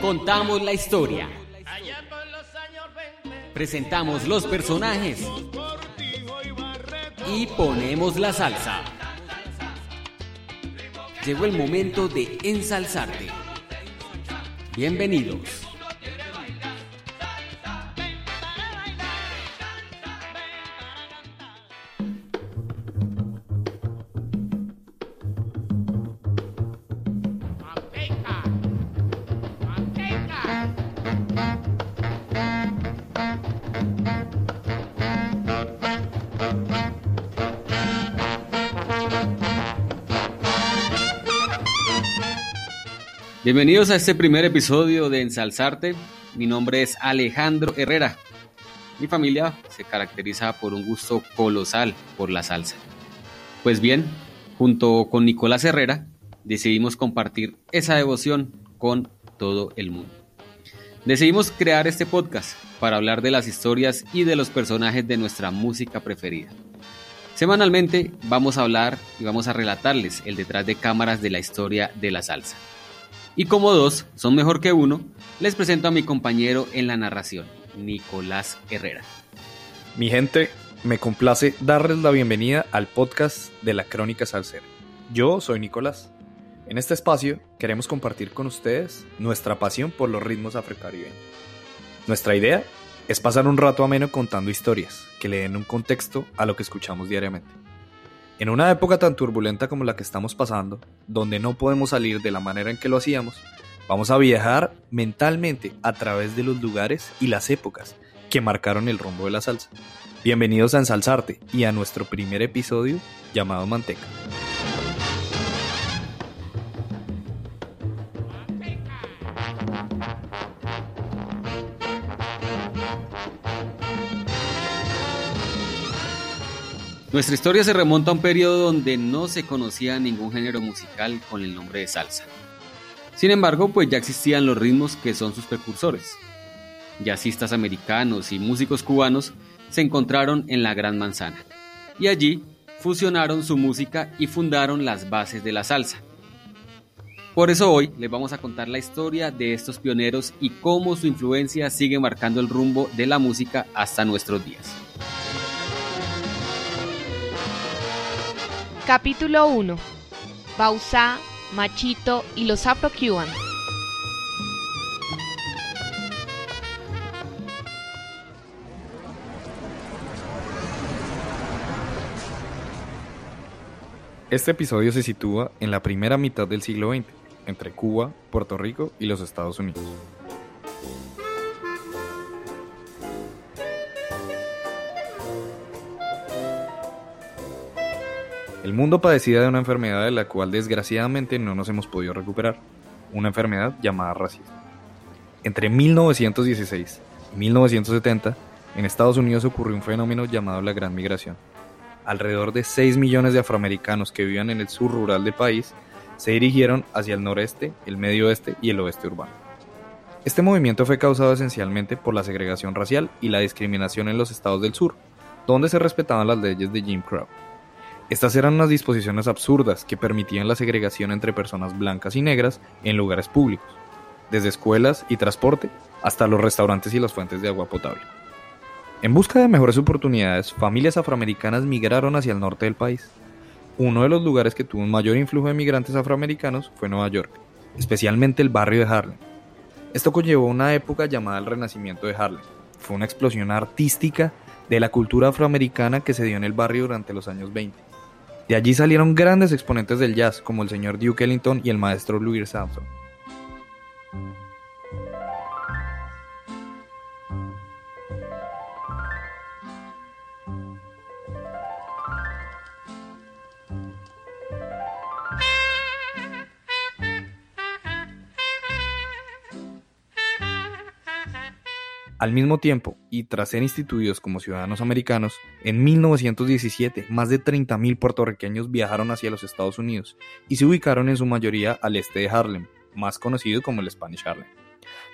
Contamos la historia. Presentamos los personajes. Y ponemos la salsa. Llegó el momento de ensalzarte. Bienvenidos. Bienvenidos a este primer episodio de Ensalzarte. Mi nombre es Alejandro Herrera. Mi familia se caracteriza por un gusto colosal por la salsa. Pues bien, junto con Nicolás Herrera, decidimos compartir esa devoción con todo el mundo. Decidimos crear este podcast para hablar de las historias y de los personajes de nuestra música preferida. Semanalmente vamos a hablar y vamos a relatarles el detrás de cámaras de la historia de la salsa. Y como dos son mejor que uno, les presento a mi compañero en la narración, Nicolás Herrera. Mi gente, me complace darles la bienvenida al podcast de la Crónica Salsera. Yo soy Nicolás. En este espacio queremos compartir con ustedes nuestra pasión por los ritmos afrocaribeños. Nuestra idea es pasar un rato ameno contando historias que le den un contexto a lo que escuchamos diariamente. En una época tan turbulenta como la que estamos pasando, donde no podemos salir de la manera en que lo hacíamos, vamos a viajar mentalmente a través de los lugares y las épocas que marcaron el rumbo de la salsa. Bienvenidos a Ensalzarte y a nuestro primer episodio llamado Manteca. Nuestra historia se remonta a un periodo donde no se conocía ningún género musical con el nombre de salsa. Sin embargo, pues ya existían los ritmos que son sus precursores. Jazzistas americanos y músicos cubanos se encontraron en la Gran Manzana y allí fusionaron su música y fundaron las bases de la salsa. Por eso hoy les vamos a contar la historia de estos pioneros y cómo su influencia sigue marcando el rumbo de la música hasta nuestros días. Capítulo 1. Bausá, Machito y los Afro-Cuban. Este episodio se sitúa en la primera mitad del siglo XX, entre Cuba, Puerto Rico y los Estados Unidos. El mundo padecía de una enfermedad de la cual desgraciadamente no nos hemos podido recuperar, una enfermedad llamada racismo. Entre 1916 y 1970, en Estados Unidos ocurrió un fenómeno llamado la Gran Migración. Alrededor de 6 millones de afroamericanos que vivían en el sur rural del país se dirigieron hacia el noreste, el medio oeste y el oeste urbano. Este movimiento fue causado esencialmente por la segregación racial y la discriminación en los estados del sur, donde se respetaban las leyes de Jim Crow. Estas eran unas disposiciones absurdas que permitían la segregación entre personas blancas y negras en lugares públicos, desde escuelas y transporte hasta los restaurantes y las fuentes de agua potable. En busca de mejores oportunidades, familias afroamericanas migraron hacia el norte del país. Uno de los lugares que tuvo un mayor influjo de migrantes afroamericanos fue Nueva York, especialmente el barrio de Harlem. Esto conllevó una época llamada el Renacimiento de Harlem. Fue una explosión artística de la cultura afroamericana que se dio en el barrio durante los años 20. De allí salieron grandes exponentes del jazz como el señor Duke Ellington y el maestro Louis Samson. Al mismo tiempo, y tras ser instituidos como ciudadanos americanos, en 1917 más de 30.000 puertorriqueños viajaron hacia los Estados Unidos y se ubicaron en su mayoría al este de Harlem, más conocido como el Spanish Harlem.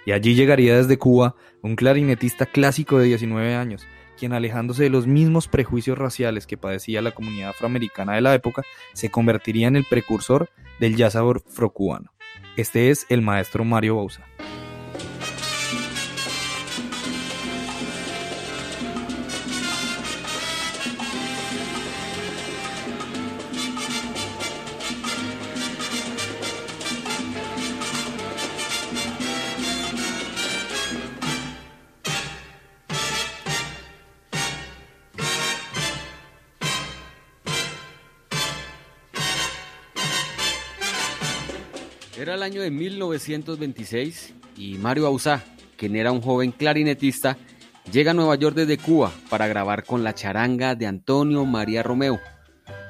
Y allí llegaría desde Cuba un clarinetista clásico de 19 años, quien alejándose de los mismos prejuicios raciales que padecía la comunidad afroamericana de la época, se convertiría en el precursor del jazz afrocubano. Este es el maestro Mario Bausa. Era el año de 1926 y Mario Bauzá, quien era un joven clarinetista, llega a Nueva York desde Cuba para grabar con la charanga de Antonio María Romeo,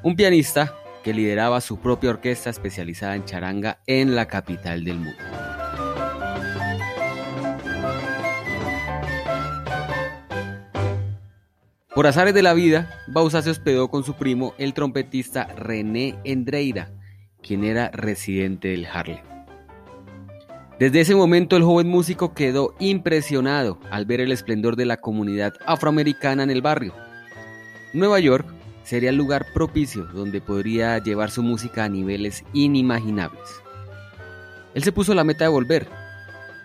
un pianista que lideraba su propia orquesta especializada en charanga en la capital del mundo. Por azares de la vida, Bauzá se hospedó con su primo, el trompetista René Endreira, quien era residente del Harlem. Desde ese momento el joven músico quedó impresionado al ver el esplendor de la comunidad afroamericana en el barrio. Nueva York sería el lugar propicio donde podría llevar su música a niveles inimaginables. Él se puso la meta de volver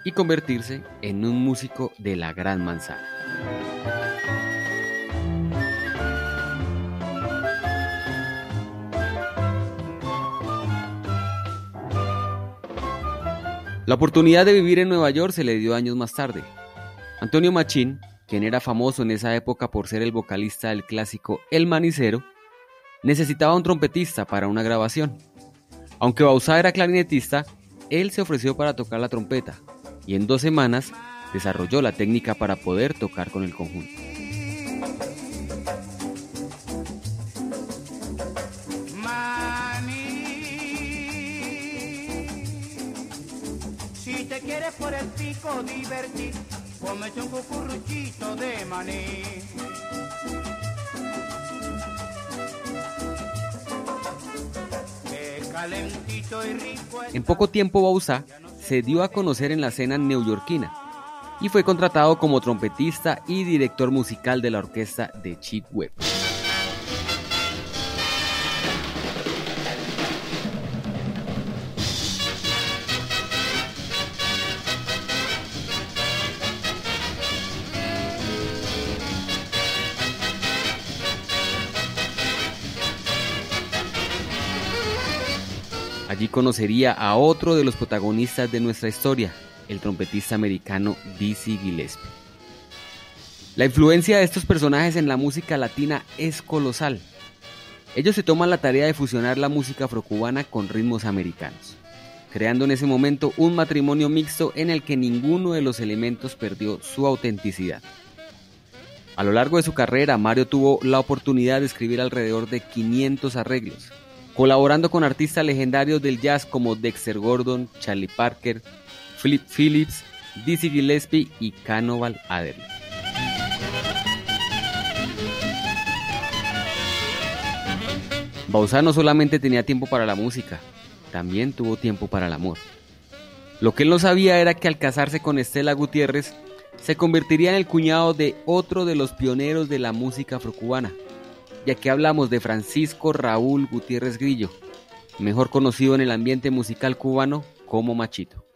y convertirse en un músico de la gran manzana. La oportunidad de vivir en Nueva York se le dio años más tarde. Antonio Machín, quien era famoso en esa época por ser el vocalista del clásico El Manicero, necesitaba un trompetista para una grabación. Aunque Bauzá era clarinetista, él se ofreció para tocar la trompeta y en dos semanas desarrolló la técnica para poder tocar con el conjunto. Por el pico divertir, un de maní. en poco tiempo Bausa se dio a conocer en la escena neoyorquina y fue contratado como trompetista y director musical de la orquesta de Chick Webb. Conocería a otro de los protagonistas de nuestra historia, el trompetista americano Dizzy Gillespie. La influencia de estos personajes en la música latina es colosal. Ellos se toman la tarea de fusionar la música afrocubana con ritmos americanos, creando en ese momento un matrimonio mixto en el que ninguno de los elementos perdió su autenticidad. A lo largo de su carrera, Mario tuvo la oportunidad de escribir alrededor de 500 arreglos, colaborando con artistas legendarios del jazz como Dexter Gordon, Charlie Parker, Philip Phillips, Dizzy Gillespie y Cannibal Adderley. Bauzá no solamente tenía tiempo para la música, también tuvo tiempo para el amor. Lo que él no sabía era que al casarse con Estela Gutiérrez, se convertiría en el cuñado de otro de los pioneros de la música afrocubana, ya que hablamos de Francisco Raúl Gutiérrez Grillo, mejor conocido en el ambiente musical cubano como Machito.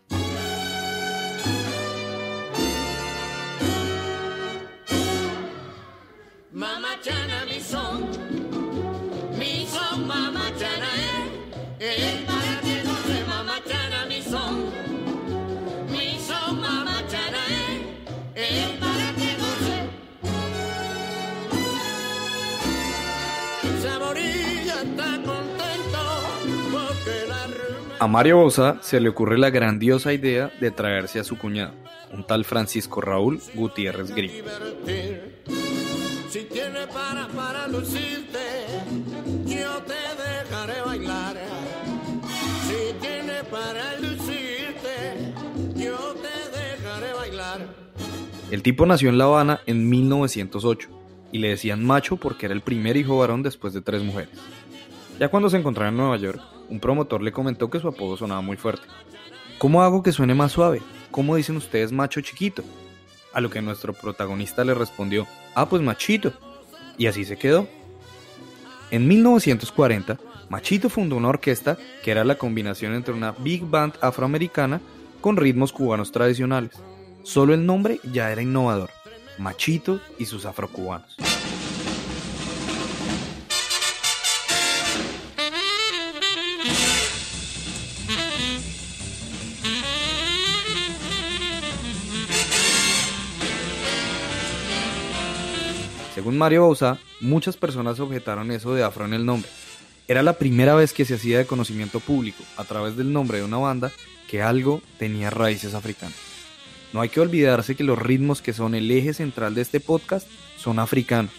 A Mario Bosa se le ocurre la grandiosa idea de traerse a su cuñado, un tal Francisco Raúl Gutiérrez Grillo. Si tiene para, para lucirte, yo te dejaré bailar. Si tiene para lucirte, yo te dejaré bailar. El tipo nació en La Habana en 1908 y le decían macho porque era el primer hijo varón después de tres mujeres. Ya cuando se encontraba en Nueva York, un promotor le comentó que su apodo sonaba muy fuerte. ¿Cómo hago que suene más suave? ¿Cómo dicen ustedes macho chiquito? A lo que nuestro protagonista le respondió, ah, pues machito. Y así se quedó. En 1940, Machito fundó una orquesta que era la combinación entre una big band afroamericana con ritmos cubanos tradicionales. Solo el nombre ya era innovador, Machito y sus afrocubanos. Según Mario Bausa, muchas personas objetaron eso de afro en el nombre. Era la primera vez que se hacía de conocimiento público, a través del nombre de una banda, que algo tenía raíces africanas. No hay que olvidarse que los ritmos que son el eje central de este podcast son africanos.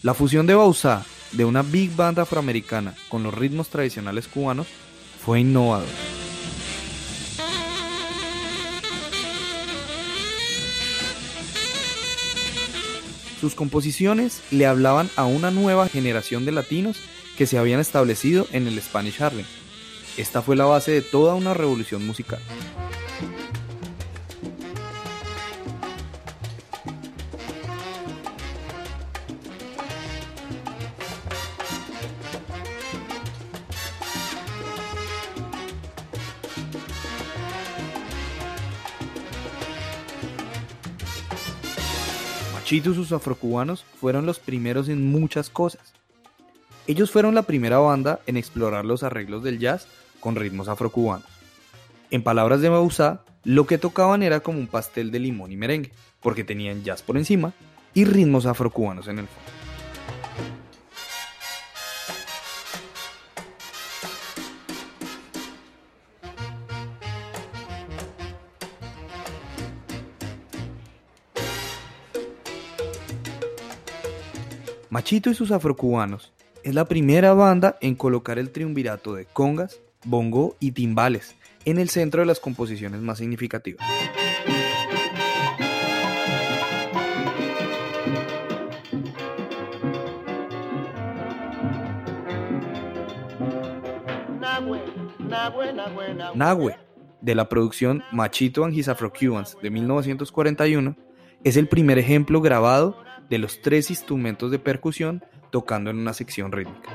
La fusión de Bausa de una big band afroamericana con los ritmos tradicionales cubanos fue innovador. Sus composiciones le hablaban a una nueva generación de latinos que se habían establecido en el Spanish Harlem. Esta fue la base de toda una revolución musical. Y sus afrocubanos fueron los primeros en muchas cosas. Ellos fueron la primera banda en explorar los arreglos del jazz con ritmos afrocubanos. En palabras de Mausá, lo que tocaban era como un pastel de limón y merengue, porque tenían jazz por encima y ritmos afrocubanos en el fondo. Machito y sus afrocubanos es la primera banda en colocar el triunvirato de congas, bongo y timbales en el centro de las composiciones más significativas. Nahue, de la producción Machito and His Afro-Cubans de 1941, es el primer ejemplo grabado de los tres instrumentos de percusión tocando en una sección rítmica.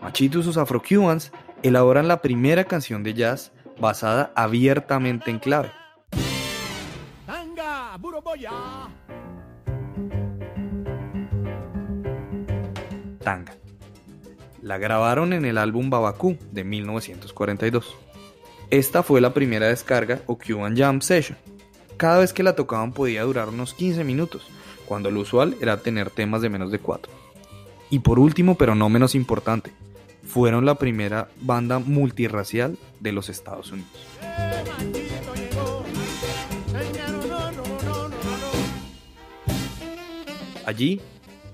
Machito y sus Afro-Cubans elaboran la primera canción de jazz basada abiertamente en clave. La grabaron en el álbum Babacú de 1942. Esta fue la primera descarga o Cuban Jam Session. Cada vez que la tocaban podía durar unos 15 minutos, cuando lo usual era tener temas de menos de 4. Y por último, pero no menos importante, fueron la primera banda multirracial de los Estados Unidos. Allí,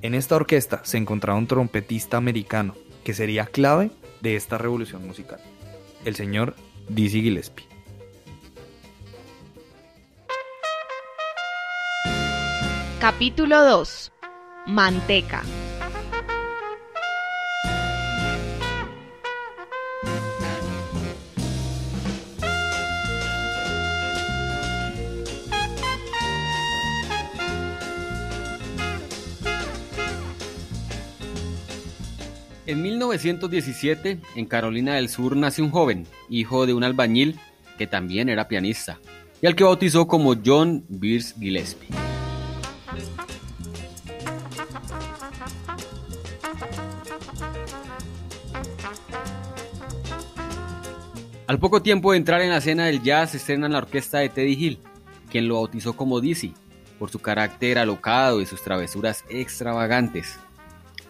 en esta orquesta, se encontraba un trompetista americano que sería clave de esta revolución musical, el señor Dizzy Gillespie. Capítulo 2. Manteca. 1917, en Carolina del Sur nace un joven, hijo de un albañil que también era pianista, y al que bautizó como John Beers Gillespie. Al poco tiempo de entrar en la escena del jazz, estrena la orquesta de Teddy Hill, quien lo bautizó como Dizzy, por su carácter alocado y sus travesuras extravagantes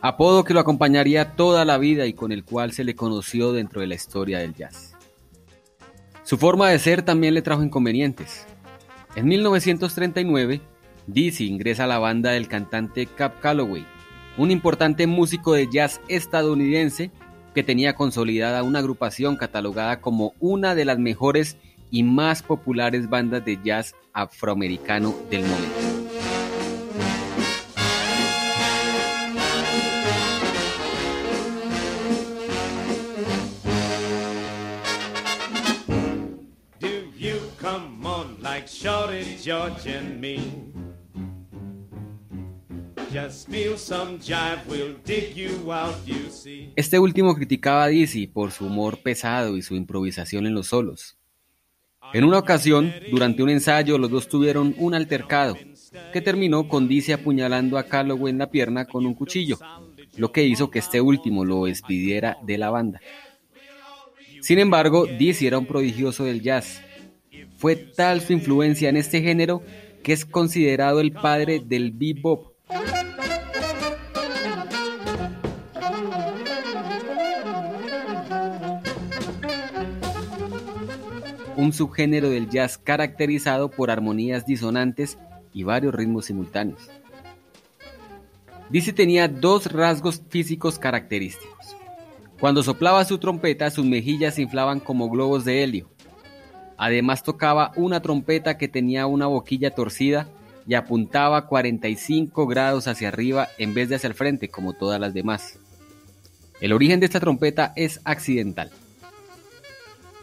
apodo que lo acompañaría toda la vida y con el cual se le conoció dentro de la historia del jazz. Su forma de ser también le trajo inconvenientes. En 1939, Dizzy ingresa a la banda del cantante Cap Calloway, un importante músico de jazz estadounidense que tenía consolidada una agrupación catalogada como una de las mejores y más populares bandas de jazz afroamericano del momento. George and me. Este último criticaba a Dizzy por su humor pesado y su improvisación en los solos. En una ocasión, durante un ensayo, los dos tuvieron un altercado, que terminó con Dizzy apuñalando a Calloway en la pierna con un cuchillo, lo que hizo que este último lo despidiera de la banda. Sin embargo, Dizzy era un prodigioso del jazz. Fue tal su influencia en este género que es considerado el padre del bebop. Un subgénero del jazz caracterizado por armonías disonantes y varios ritmos simultáneos. Dizzy tenía dos rasgos físicos característicos. Cuando soplaba su trompeta, sus mejillas se inflaban como globos de helio. Además tocaba una trompeta que tenía una boquilla torcida y apuntaba 45 grados hacia arriba en vez de hacia el frente como todas las demás. El origen de esta trompeta es accidental.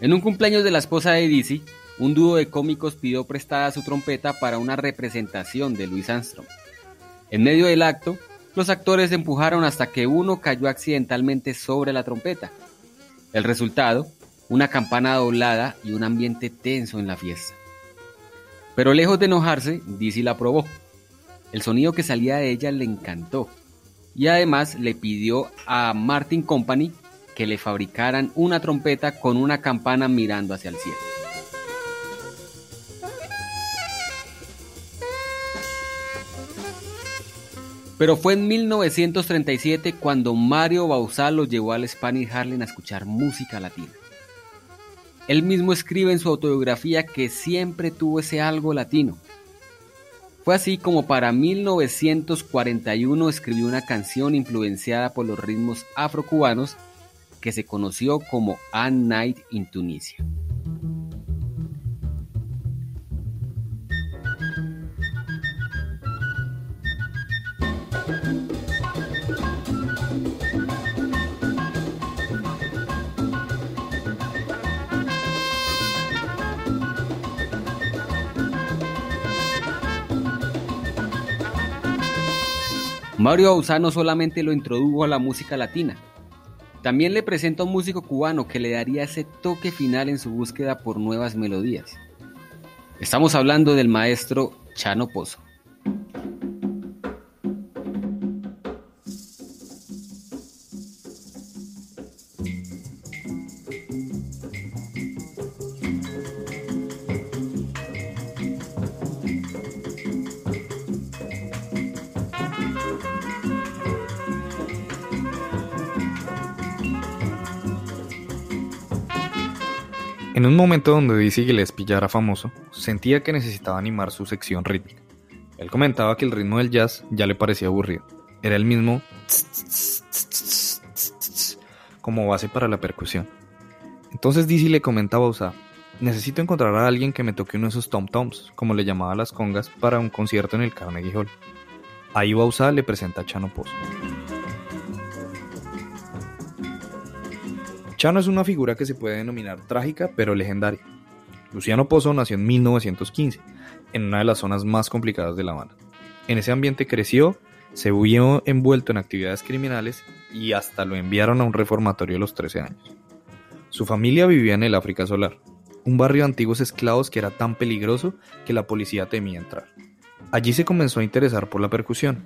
En un cumpleaños de la esposa de Dizzy, un dúo de cómicos pidió prestada su trompeta para una representación de Louis Armstrong. En medio del acto, los actores empujaron hasta que uno cayó accidentalmente sobre la trompeta. El resultado, una campana doblada y un ambiente tenso en la fiesta. Pero lejos de enojarse, Dizzy la probó. El sonido que salía de ella le encantó. Y además le pidió a Martin Company que le fabricaran una trompeta con una campana mirando hacia el cielo. Pero fue en 1937 cuando Mario Bausá lo llevó al Spanish Harlem a escuchar música latina. Él mismo escribe en su autobiografía que siempre tuvo ese algo latino. Fue así como para 1941 escribió una canción influenciada por los ritmos afrocubanos que se conoció como A Night in Tunisia. Mario Bauzá no solamente lo introdujo a la música latina, también le presenta a un músico cubano que le daría ese toque final en su búsqueda por nuevas melodías. Estamos hablando del maestro Chano Pozo. Un momento donde Dizzy Gillespie ya era famoso, sentía que necesitaba animar su sección rítmica. Él comentaba que el ritmo del jazz ya le parecía aburrido. Era el mismo como base para la percusión. Entonces Dizzy le comentaba a Usa, necesito encontrar a alguien que me toque uno de esos tom-toms, como le llamaba a las congas, para un concierto en el Carnegie Hall. Ahí Bausa le presenta a Chano Pozo. Chano es una figura que se puede denominar trágica pero legendaria. Luciano Pozo nació en 1915, en una de las zonas más complicadas de La Habana. En ese ambiente creció, se vio envuelto en actividades criminales y hasta lo enviaron a un reformatorio a los 13 años. Su familia vivía en el África Solar, un barrio de antiguos esclavos que era tan peligroso que la policía temía entrar. Allí se comenzó a interesar por la percusión,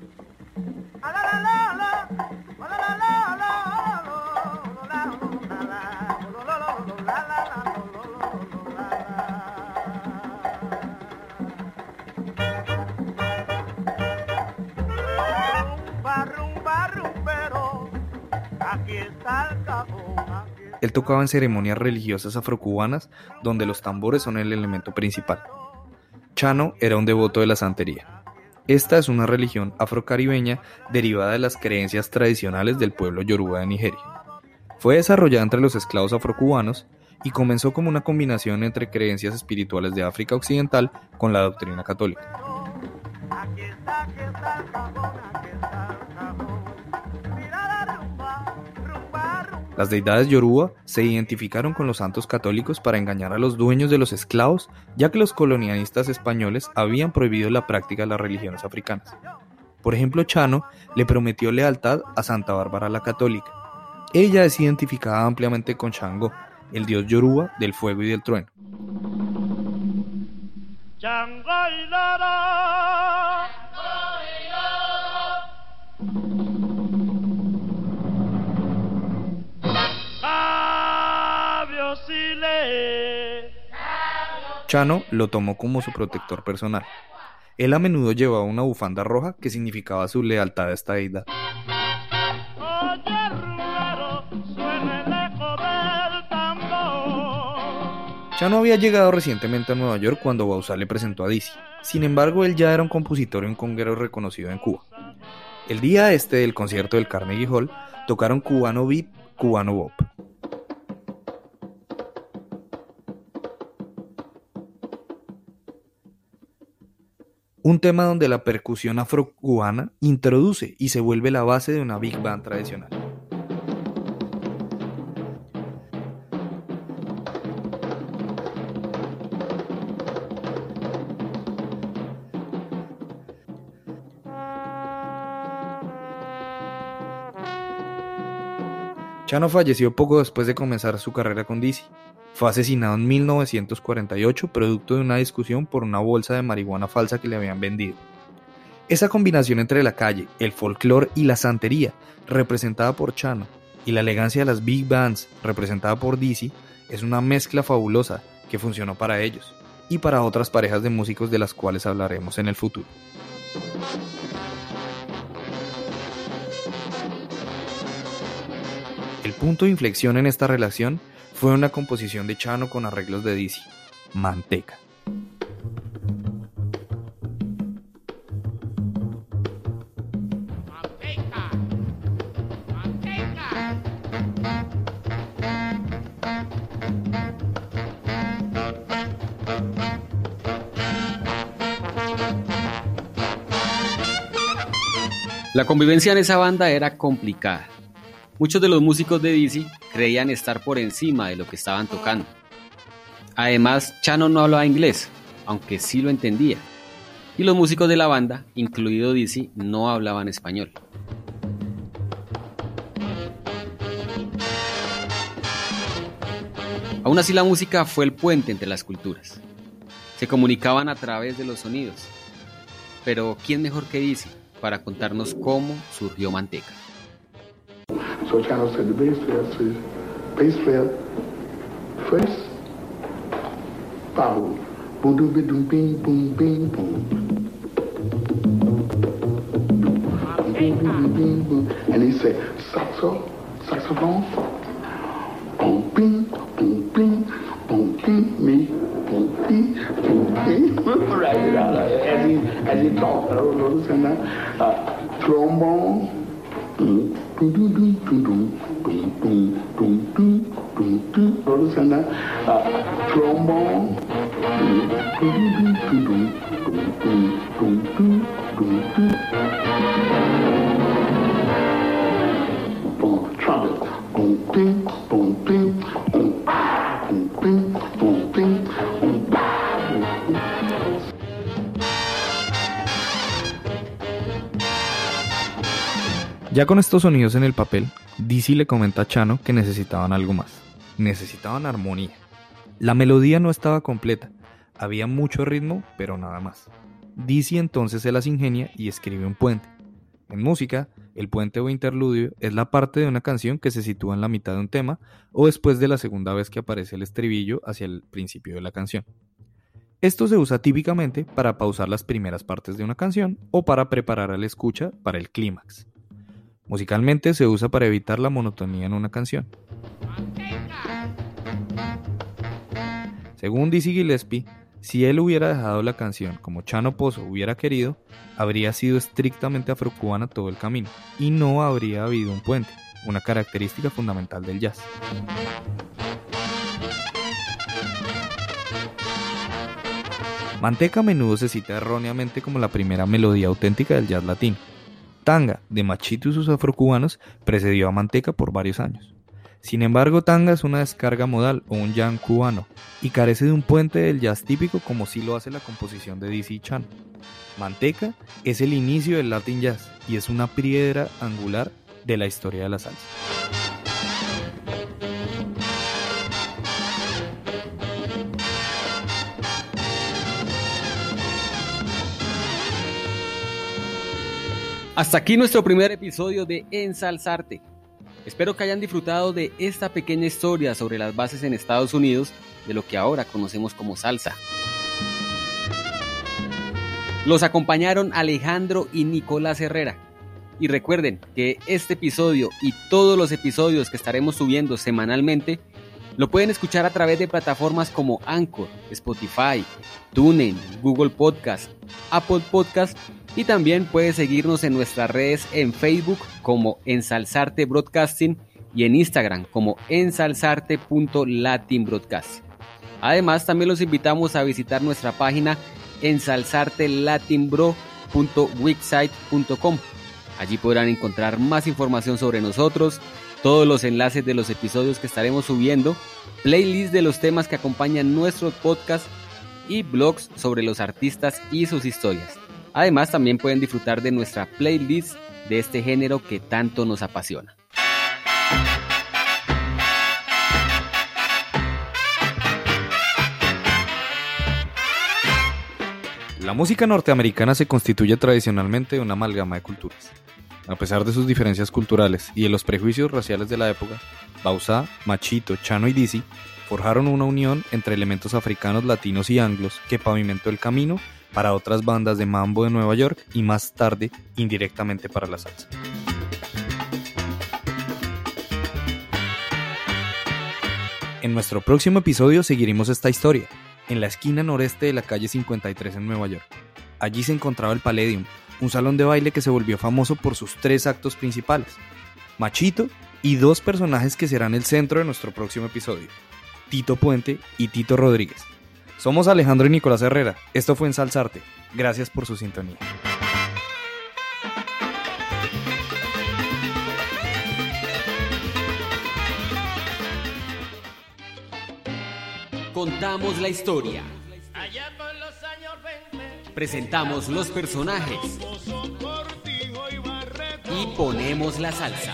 Él tocaba en ceremonias religiosas afrocubanas donde los tambores son el elemento principal. Chano era un devoto de la santería. Esta es una religión afrocaribeña derivada de las creencias tradicionales del pueblo yoruba de Nigeria. Fue desarrollada entre los esclavos afrocubanos y comenzó como una combinación entre creencias espirituales de África Occidental con la doctrina católica. Las deidades yoruba se identificaron con los santos católicos para engañar a los dueños de los esclavos, ya que los colonialistas españoles habían prohibido la práctica de las religiones africanas. Por ejemplo, Chano le prometió lealtad a Santa Bárbara la católica. Ella es identificada ampliamente con Shango, el dios yoruba del fuego y del trueno. Chano lo tomó como su protector personal. Él a menudo llevaba una bufanda roja que significaba su lealtad a esta deidad. Chano había llegado recientemente a Nueva York cuando Bausá le presentó a Dizzy. Sin embargo, él ya era un compositor y un conguero reconocido en Cuba. El día este del concierto del Carnegie Hall, tocaron Cubano Beat, Cubano Bop. Un tema donde la percusión afrocubana introduce y se vuelve la base de una big band tradicional. Chano falleció poco después de comenzar su carrera con Dizzy. Fue asesinado en 1948 producto de una discusión por una bolsa de marihuana falsa que le habían vendido. Esa combinación entre la calle, el folclore y la santería, representada por Chano, y la elegancia de las big bands, representada por Dizzy, es una mezcla fabulosa que funcionó para ellos y para otras parejas de músicos de las cuales hablaremos en el futuro. El punto de inflexión en esta relación fue una composición de Chano con arreglos de Dizzy, Manteca. La convivencia en esa banda era complicada. Muchos de los músicos de Dizzy creían estar por encima de lo que estaban tocando. Además, Chano no hablaba inglés, aunque sí lo entendía. Y los músicos de la banda, incluido Dizzy, no hablaban español. Aún así la música fue el puente entre las culturas. Se comunicaban a través de los sonidos. Pero ¿quién mejor que Dizzy para contarnos cómo surgió Manteca? So Chano said the bass player says, bass player, first, power, boom, boom, boom, boom, boom, boom, boom. Boom, boom, boom, boom, And he said, saxo, saxophone, boom, bing, boom, bing, boom, bing, me, boom, bing, boom, bing. right, as he, as he talked, I don't know, and that, uh, trombone, you understand that? Uh, trombone. Bon, trumpet. Ya con estos sonidos en el papel, Dizzy le comenta a Chano que necesitaban algo más. Necesitaban armonía. La melodía no estaba completa, había mucho ritmo, pero nada más. Dizzy entonces se las ingenia y escribe un puente. En música, el puente o interludio es la parte de una canción que se sitúa en la mitad de un tema o después de la segunda vez que aparece el estribillo hacia el principio de la canción. Esto se usa típicamente para pausar las primeras partes de una canción o para preparar al escucha para el clímax. Musicalmente se usa para evitar la monotonía en una canción. Según Dizzy Gillespie, si él hubiera dejado la canción como Chano Pozo hubiera querido, habría sido estrictamente afrocubana todo el camino y no habría habido un puente, una característica fundamental del jazz. Manteca a menudo se cita erróneamente como la primera melodía auténtica del jazz latino. Tanga, de Machito y sus afrocubanos, precedió a Manteca por varios años. Sin embargo, tanga es una descarga modal o un jam cubano y carece de un puente del jazz típico como sí lo hace la composición de DC Chan. Manteca es el inicio del Latin Jazz y es una piedra angular de la historia de la salsa. Hasta aquí nuestro primer episodio de Ensalzarte. Espero que hayan disfrutado de esta pequeña historia sobre las bases en Estados Unidos de lo que ahora conocemos como salsa. Los acompañaron Alejandro y Nicolás Herrera. Y recuerden que este episodio y todos los episodios que estaremos subiendo semanalmente lo pueden escuchar a través de plataformas como Anchor, Spotify, TuneIn, Google Podcast, Apple Podcast y también puedes seguirnos en nuestras redes en Facebook como Ensalzarte Broadcasting y en Instagram como ensalzarte.latinbroadcast. Además, también los invitamos a visitar nuestra página ensalzartelatinbro.wixsite.com. Allí podrán encontrar más información sobre nosotros, todos los enlaces de los episodios que estaremos subiendo, playlists de los temas que acompañan nuestro podcast y blogs sobre los artistas y sus historias. Además, también pueden disfrutar de nuestra playlist de este género que tanto nos apasiona. La música norteamericana se constituye tradicionalmente una amalgama de culturas. A pesar de sus diferencias culturales y de los prejuicios raciales de la época, Bausa, Machito, Chano y Dizzy forjaron una unión entre elementos africanos, latinos y anglos que pavimentó el camino para otras bandas de mambo de Nueva York y más tarde indirectamente para la salsa. En nuestro próximo episodio seguiremos esta historia, en la esquina noreste de la calle 53 en Nueva York. Allí se encontraba el Palladium, un salón de baile que se volvió famoso por sus tres actos principales, Machito y dos personajes que serán el centro de nuestro próximo episodio, Tito Puente y Tito Rodríguez. Somos Alejandro y Nicolás Herrera. Esto fue Ensalzarte. Gracias por su sintonía. Contamos la historia. Presentamos los personajes. Y ponemos la salsa.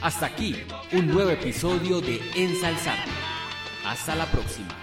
Hasta aquí, un nuevo episodio de Ensalzarte. Hasta la próxima.